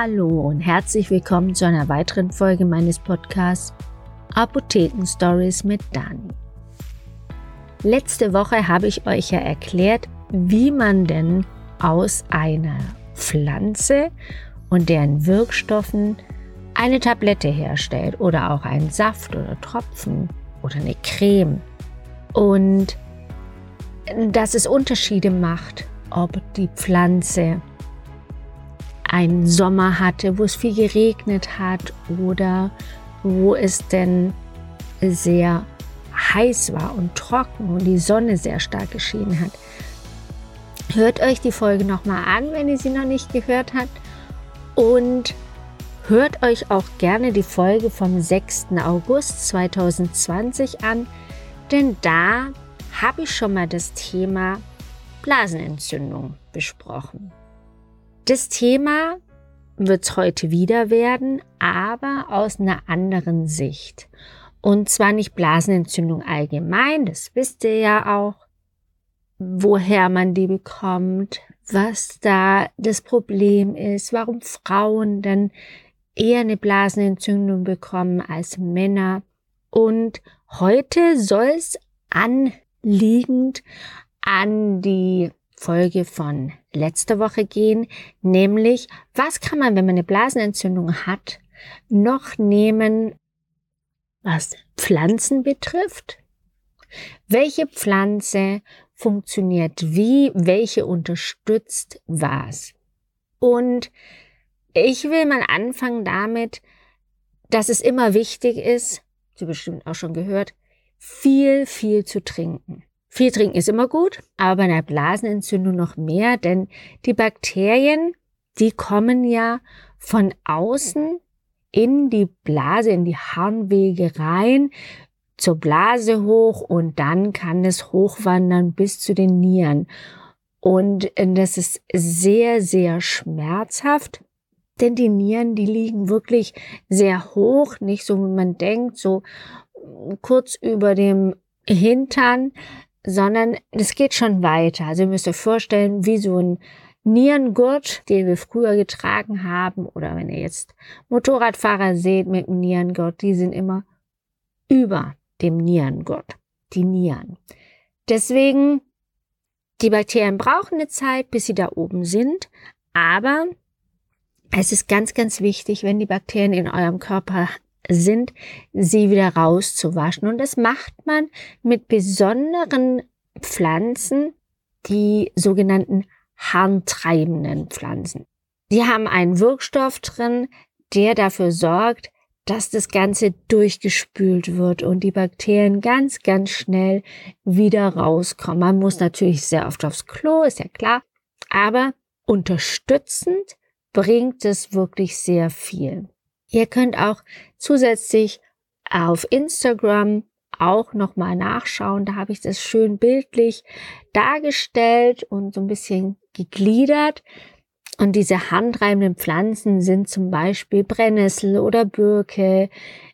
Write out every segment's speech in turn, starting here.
Hallo und herzlich willkommen zu einer weiteren Folge meines Podcasts Apotheken Stories mit Dani. Letzte Woche habe ich euch ja erklärt, wie man denn aus einer Pflanze und deren Wirkstoffen eine Tablette herstellt oder auch einen Saft oder Tropfen oder eine Creme. Und dass es Unterschiede macht, ob die Pflanze einen Sommer hatte, wo es viel geregnet hat oder wo es denn sehr heiß war und trocken und die Sonne sehr stark geschienen hat. Hört euch die Folge nochmal an, wenn ihr sie noch nicht gehört habt. Und hört euch auch gerne die Folge vom 6. August 2020 an, denn da habe ich schon mal das Thema Blasenentzündung besprochen. Das Thema wird es heute wieder werden, aber aus einer anderen Sicht. Und zwar nicht Blasenentzündung allgemein, das wisst ihr ja auch, woher man die bekommt, was da das Problem ist, warum Frauen dann eher eine Blasenentzündung bekommen als Männer. Und heute soll es anliegend an die Folge von letzter Woche gehen, nämlich was kann man, wenn man eine Blasenentzündung hat, noch nehmen, was Pflanzen betrifft? Welche Pflanze funktioniert wie, welche unterstützt was? Und ich will mal anfangen damit, dass es immer wichtig ist, Sie bestimmt auch schon gehört, viel, viel zu trinken. Viel trinken ist immer gut, aber bei einer Blasenentzündung noch mehr, denn die Bakterien, die kommen ja von außen in die Blase, in die Harnwege rein, zur Blase hoch und dann kann es hochwandern bis zu den Nieren. Und das ist sehr, sehr schmerzhaft, denn die Nieren, die liegen wirklich sehr hoch, nicht so wie man denkt, so kurz über dem Hintern, sondern es geht schon weiter. Also ihr müsst euch vorstellen, wie so ein Nierengurt, den wir früher getragen haben, oder wenn ihr jetzt Motorradfahrer seht mit dem Nierengurt, die sind immer über dem Nierengurt, die Nieren. Deswegen, die Bakterien brauchen eine Zeit, bis sie da oben sind, aber es ist ganz, ganz wichtig, wenn die Bakterien in eurem Körper sind, sie wieder rauszuwaschen. Und das macht man mit besonderen Pflanzen, die sogenannten harntreibenden Pflanzen. Die haben einen Wirkstoff drin, der dafür sorgt, dass das Ganze durchgespült wird und die Bakterien ganz, ganz schnell wieder rauskommen. Man muss natürlich sehr oft aufs Klo, ist ja klar, aber unterstützend bringt es wirklich sehr viel. Ihr könnt auch zusätzlich auf Instagram auch nochmal nachschauen. Da habe ich das schön bildlich dargestellt und so ein bisschen gegliedert. Und diese handreibenden Pflanzen sind zum Beispiel Brennnessel oder Birke.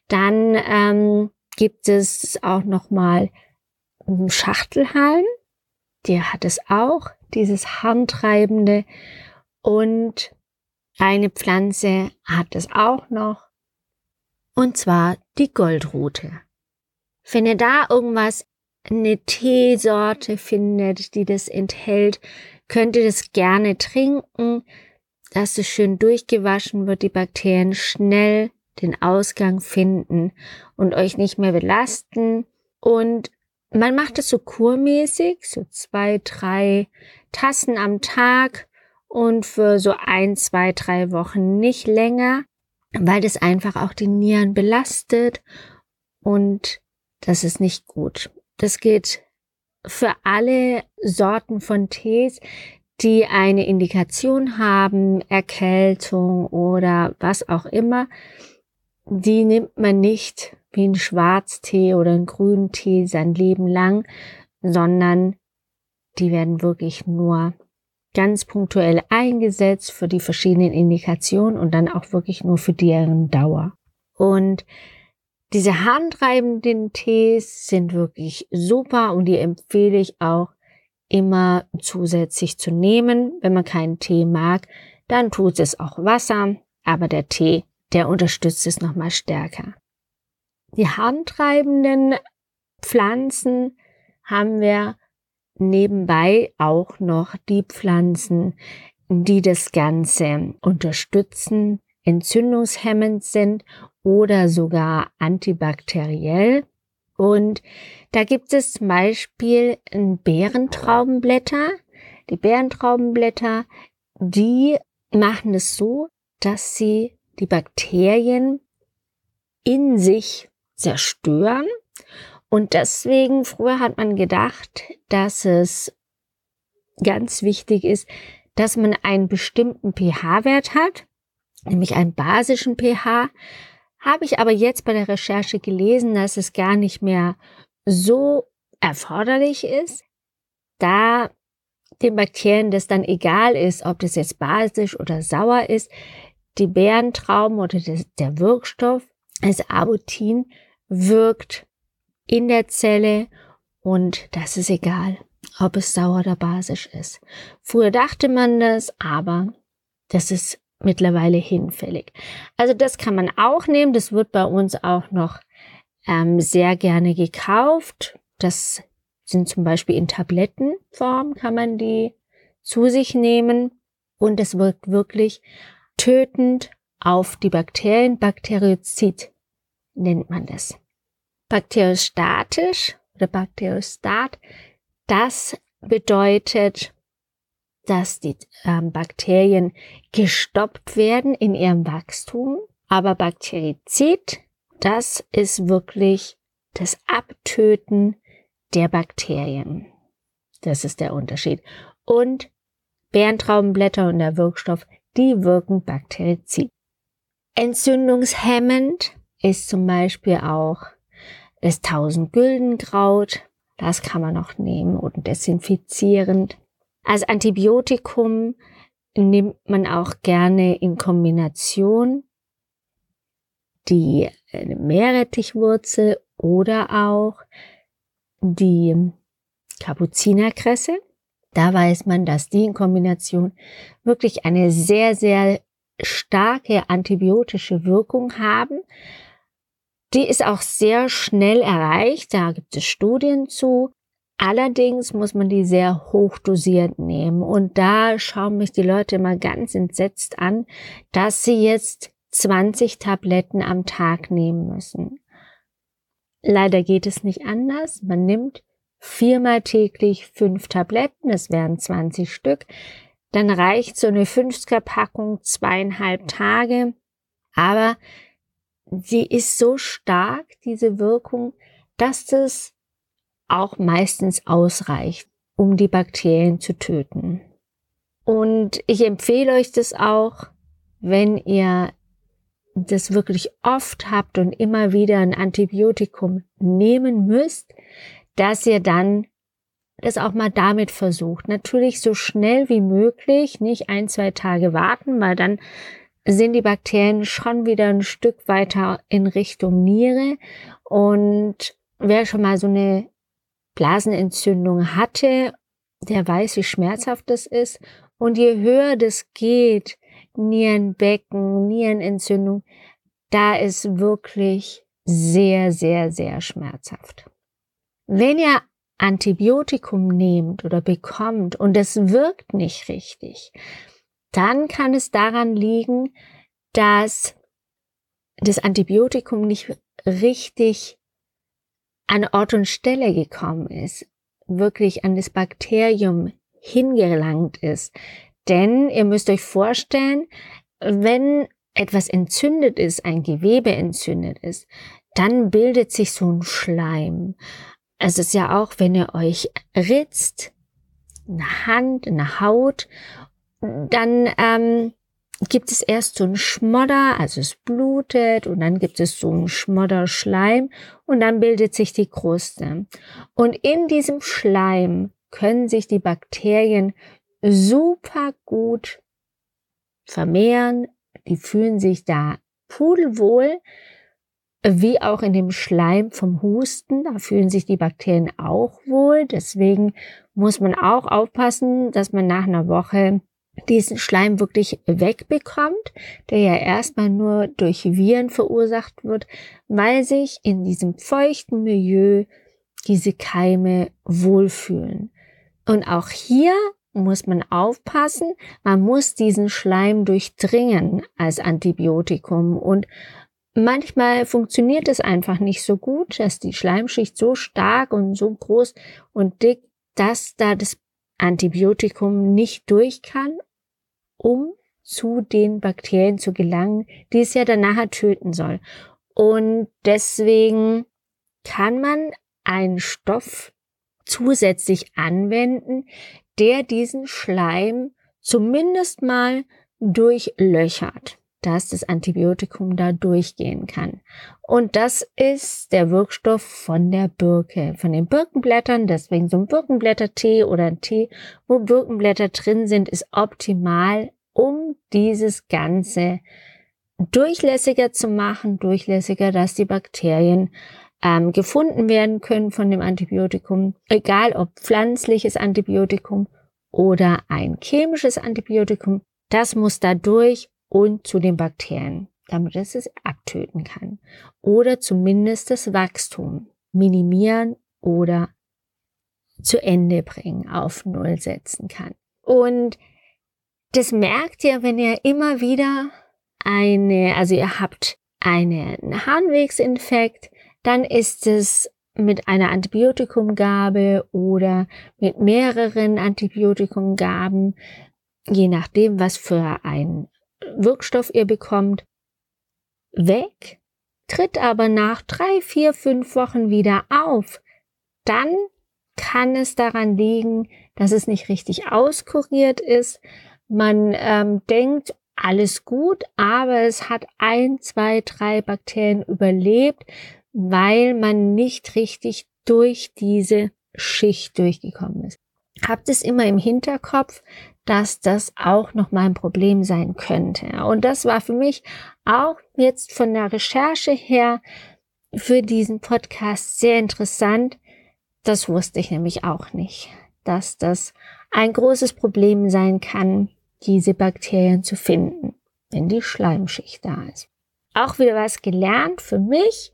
Dann ähm, gibt es auch nochmal Schachtelhalm. Der hat es auch, dieses handreibende. Und eine Pflanze hat es auch noch, und zwar die Goldrute. Wenn ihr da irgendwas, eine Teesorte findet, die das enthält, könnt ihr das gerne trinken, dass es schön durchgewaschen wird, die Bakterien schnell den Ausgang finden und euch nicht mehr belasten. Und man macht es so kurmäßig, so zwei, drei Tassen am Tag und für so ein, zwei, drei Wochen nicht länger, weil das einfach auch die Nieren belastet und das ist nicht gut. Das geht für alle Sorten von Tees, die eine Indikation haben, Erkältung oder was auch immer. Die nimmt man nicht wie ein Schwarztee oder ein Grüntee sein Leben lang, sondern die werden wirklich nur ganz punktuell eingesetzt für die verschiedenen Indikationen und dann auch wirklich nur für deren Dauer. Und diese handreibenden Tees sind wirklich super und die empfehle ich auch immer zusätzlich zu nehmen. Wenn man keinen Tee mag, dann tut es auch Wasser. aber der Tee, der unterstützt es nochmal stärker. Die harntreibenden Pflanzen haben wir nebenbei auch noch die Pflanzen, die das Ganze unterstützen, entzündungshemmend sind oder sogar antibakteriell. Und da gibt es zum Beispiel Beerentraubenblätter. Die Beerentraubenblätter, die machen es so, dass sie die Bakterien in sich zerstören. Und deswegen, früher hat man gedacht, dass es ganz wichtig ist, dass man einen bestimmten pH-Wert hat, nämlich einen basischen pH. Habe ich aber jetzt bei der Recherche gelesen, dass es gar nicht mehr so erforderlich ist, da den Bakterien das dann egal ist, ob das jetzt basisch oder sauer ist. Die Beerentrauben oder der Wirkstoff, das Abutin, wirkt in der Zelle und das ist egal, ob es sauer oder basisch ist. Früher dachte man das, aber das ist mittlerweile hinfällig. Also das kann man auch nehmen. Das wird bei uns auch noch ähm, sehr gerne gekauft. Das sind zum Beispiel in Tablettenform, kann man die zu sich nehmen. Und es wirkt wirklich tötend auf die Bakterien. Bakteriozid nennt man das. Bakteriostatisch oder Bakteriostat, das bedeutet, dass die ähm, Bakterien gestoppt werden in ihrem Wachstum. Aber Bakterizid, das ist wirklich das Abtöten der Bakterien. Das ist der Unterschied. Und Bärentraubenblätter und der Wirkstoff, die wirken Bakterizid. Entzündungshemmend ist zum Beispiel auch das Tausendgüldenkraut. Das kann man noch nehmen und desinfizierend. Als Antibiotikum nimmt man auch gerne in Kombination die äh, Meerrettichwurzel oder auch die Kapuzinerkresse. Da weiß man, dass die in Kombination wirklich eine sehr, sehr starke antibiotische Wirkung haben. Die ist auch sehr schnell erreicht. Da gibt es Studien zu. Allerdings muss man die sehr hoch dosiert nehmen. Und da schauen mich die Leute immer ganz entsetzt an, dass sie jetzt 20 Tabletten am Tag nehmen müssen. Leider geht es nicht anders. Man nimmt viermal täglich fünf Tabletten, es wären 20 Stück. Dann reicht so eine 50er Packung zweieinhalb Tage. Aber sie ist so stark, diese Wirkung, dass das auch meistens ausreicht, um die Bakterien zu töten. Und ich empfehle euch das auch, wenn ihr das wirklich oft habt und immer wieder ein Antibiotikum nehmen müsst, dass ihr dann das auch mal damit versucht. Natürlich so schnell wie möglich, nicht ein, zwei Tage warten, weil dann sind die Bakterien schon wieder ein Stück weiter in Richtung Niere. Und wer schon mal so eine Blasenentzündung hatte, der weiß, wie schmerzhaft das ist. Und je höher das geht, Nierenbecken, Nierenentzündung, da ist wirklich sehr, sehr, sehr schmerzhaft. Wenn ihr Antibiotikum nehmt oder bekommt und es wirkt nicht richtig, dann kann es daran liegen, dass das Antibiotikum nicht richtig an Ort und Stelle gekommen ist, wirklich an das Bakterium hingelangt ist. Denn ihr müsst euch vorstellen, wenn etwas entzündet ist, ein Gewebe entzündet ist, dann bildet sich so ein Schleim. Es ist ja auch, wenn ihr euch ritzt, eine Hand, eine Haut, dann ähm, gibt es erst so einen Schmodder, also es blutet und dann gibt es so einen Schmodderschleim und dann bildet sich die Kruste. Und in diesem Schleim können sich die Bakterien super gut vermehren. Die fühlen sich da pudelwohl, wie auch in dem Schleim vom Husten. Da fühlen sich die Bakterien auch wohl. Deswegen muss man auch aufpassen, dass man nach einer Woche diesen Schleim wirklich wegbekommt, der ja erstmal nur durch Viren verursacht wird, weil sich in diesem feuchten Milieu diese Keime wohlfühlen. Und auch hier muss man aufpassen, man muss diesen Schleim durchdringen als Antibiotikum und manchmal funktioniert es einfach nicht so gut, dass die Schleimschicht so stark und so groß und dick, dass da das Antibiotikum nicht durch kann, um zu den Bakterien zu gelangen, die es ja dann nachher töten soll. Und deswegen kann man einen Stoff zusätzlich anwenden, der diesen Schleim zumindest mal durchlöchert, dass das Antibiotikum da durchgehen kann. Und das ist der Wirkstoff von der Birke, von den Birkenblättern. Deswegen so ein Birkenblättertee oder ein Tee, wo Birkenblätter drin sind, ist optimal, um dieses Ganze durchlässiger zu machen, durchlässiger, dass die Bakterien ähm, gefunden werden können von dem Antibiotikum, egal ob pflanzliches Antibiotikum oder ein chemisches Antibiotikum, das muss da durch und zu den Bakterien, damit es es abtöten kann. Oder zumindest das Wachstum minimieren oder zu Ende bringen, auf Null setzen kann. Und das merkt ihr, wenn ihr immer wieder eine, also ihr habt einen Harnwegsinfekt, dann ist es mit einer Antibiotikumgabe oder mit mehreren Antibiotikumgaben, je nachdem, was für ein Wirkstoff ihr bekommt, weg, tritt aber nach drei, vier, fünf Wochen wieder auf, dann kann es daran liegen, dass es nicht richtig auskuriert ist. Man ähm, denkt, alles gut, aber es hat ein, zwei, drei Bakterien überlebt, weil man nicht richtig durch diese Schicht durchgekommen ist. Habt es immer im Hinterkopf, dass das auch noch mal ein Problem sein könnte. Und das war für mich auch jetzt von der Recherche her für diesen Podcast sehr interessant. Das wusste ich nämlich auch nicht, dass das ein großes Problem sein kann, diese Bakterien zu finden, wenn die Schleimschicht da ist. Auch wieder was gelernt für mich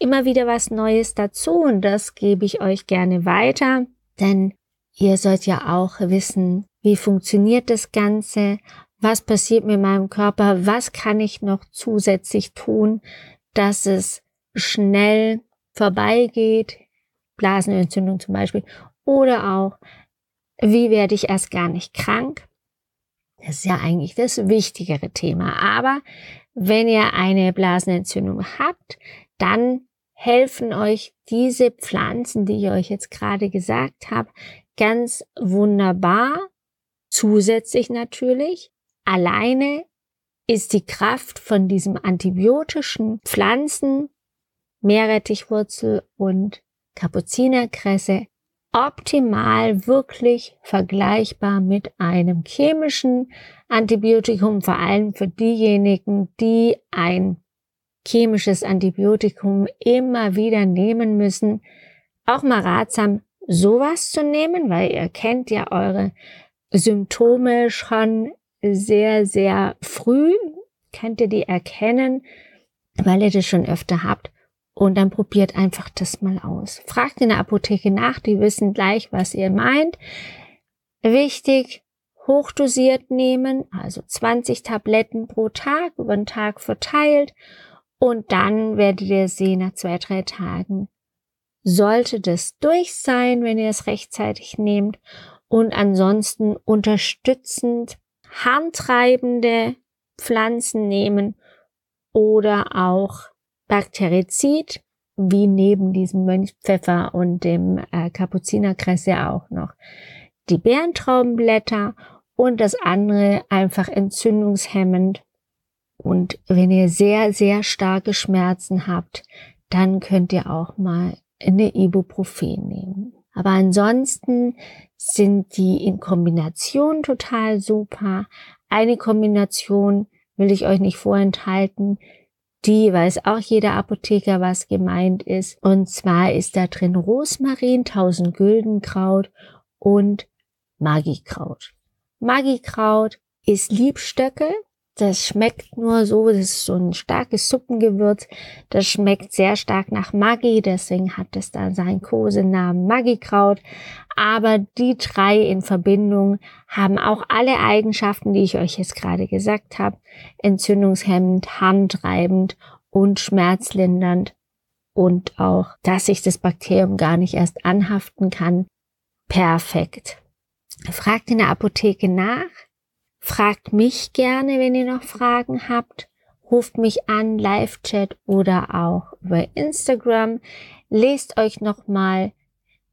immer wieder was Neues dazu und das gebe ich euch gerne weiter, denn ihr sollt ja auch wissen, wie funktioniert das Ganze, was passiert mit meinem Körper, was kann ich noch zusätzlich tun, dass es schnell vorbeigeht, Blasenentzündung zum Beispiel, oder auch, wie werde ich erst gar nicht krank. Das ist ja eigentlich das wichtigere Thema. Aber wenn ihr eine Blasenentzündung habt, dann helfen euch diese Pflanzen, die ich euch jetzt gerade gesagt habe, ganz wunderbar. Zusätzlich natürlich. Alleine ist die Kraft von diesem antibiotischen Pflanzen, Meerrettichwurzel und Kapuzinerkresse optimal wirklich vergleichbar mit einem chemischen Antibiotikum, vor allem für diejenigen, die ein chemisches Antibiotikum immer wieder nehmen müssen. Auch mal ratsam, sowas zu nehmen, weil ihr kennt ja eure Symptome schon sehr, sehr früh. Könnt ihr die erkennen, weil ihr das schon öfter habt. Und dann probiert einfach das mal aus. Fragt in der Apotheke nach, die wissen gleich, was ihr meint. Wichtig, hochdosiert nehmen, also 20 Tabletten pro Tag über den Tag verteilt und dann werdet ihr sehen, nach zwei, drei Tagen sollte das durch sein, wenn ihr es rechtzeitig nehmt. Und ansonsten unterstützend harntreibende Pflanzen nehmen oder auch Bakterizid, wie neben diesem Mönchpfeffer und dem äh, Kapuzinerkresse auch noch die Bärentraubenblätter und das andere einfach entzündungshemmend und wenn ihr sehr, sehr starke Schmerzen habt, dann könnt ihr auch mal eine Ibuprofen nehmen. Aber ansonsten sind die in Kombination total super. Eine Kombination will ich euch nicht vorenthalten. Die weiß auch jeder Apotheker, was gemeint ist. Und zwar ist da drin Rosmarin, 1000 Güldenkraut und Magikraut. Magikraut ist Liebstöckel. Das schmeckt nur so, das ist so ein starkes Suppengewürz. Das schmeckt sehr stark nach Maggi, deswegen hat es da seinen Kosenamen Magikraut. Aber die drei in Verbindung haben auch alle Eigenschaften, die ich euch jetzt gerade gesagt habe. Entzündungshemmend, harntreibend und schmerzlindernd. Und auch, dass sich das Bakterium gar nicht erst anhaften kann. Perfekt. Fragt in der Apotheke nach. Fragt mich gerne, wenn ihr noch Fragen habt. Ruft mich an, Live-Chat oder auch über Instagram. Lest euch nochmal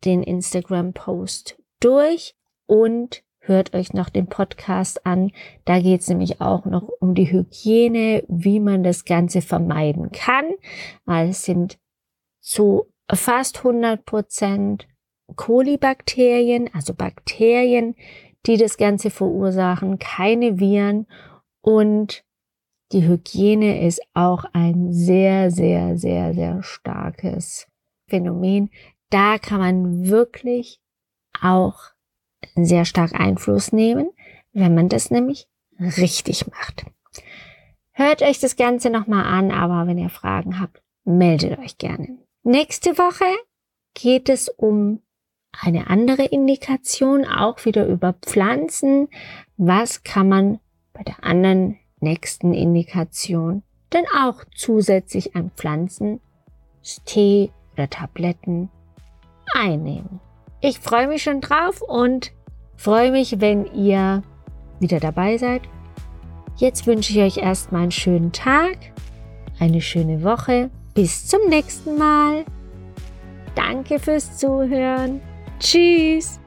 den Instagram-Post durch und hört euch noch den Podcast an. Da geht es nämlich auch noch um die Hygiene, wie man das Ganze vermeiden kann. Weil es sind zu fast 100 Prozent Kolibakterien, also Bakterien, die das Ganze verursachen, keine Viren und die Hygiene ist auch ein sehr, sehr, sehr, sehr starkes Phänomen. Da kann man wirklich auch sehr stark Einfluss nehmen, wenn man das nämlich richtig macht. Hört euch das Ganze nochmal an, aber wenn ihr Fragen habt, meldet euch gerne. Nächste Woche geht es um eine andere Indikation, auch wieder über Pflanzen. Was kann man bei der anderen nächsten Indikation denn auch zusätzlich an Pflanzen, Tee oder Tabletten einnehmen? Ich freue mich schon drauf und freue mich, wenn ihr wieder dabei seid. Jetzt wünsche ich euch erstmal einen schönen Tag, eine schöne Woche. Bis zum nächsten Mal. Danke fürs Zuhören. Tschüss!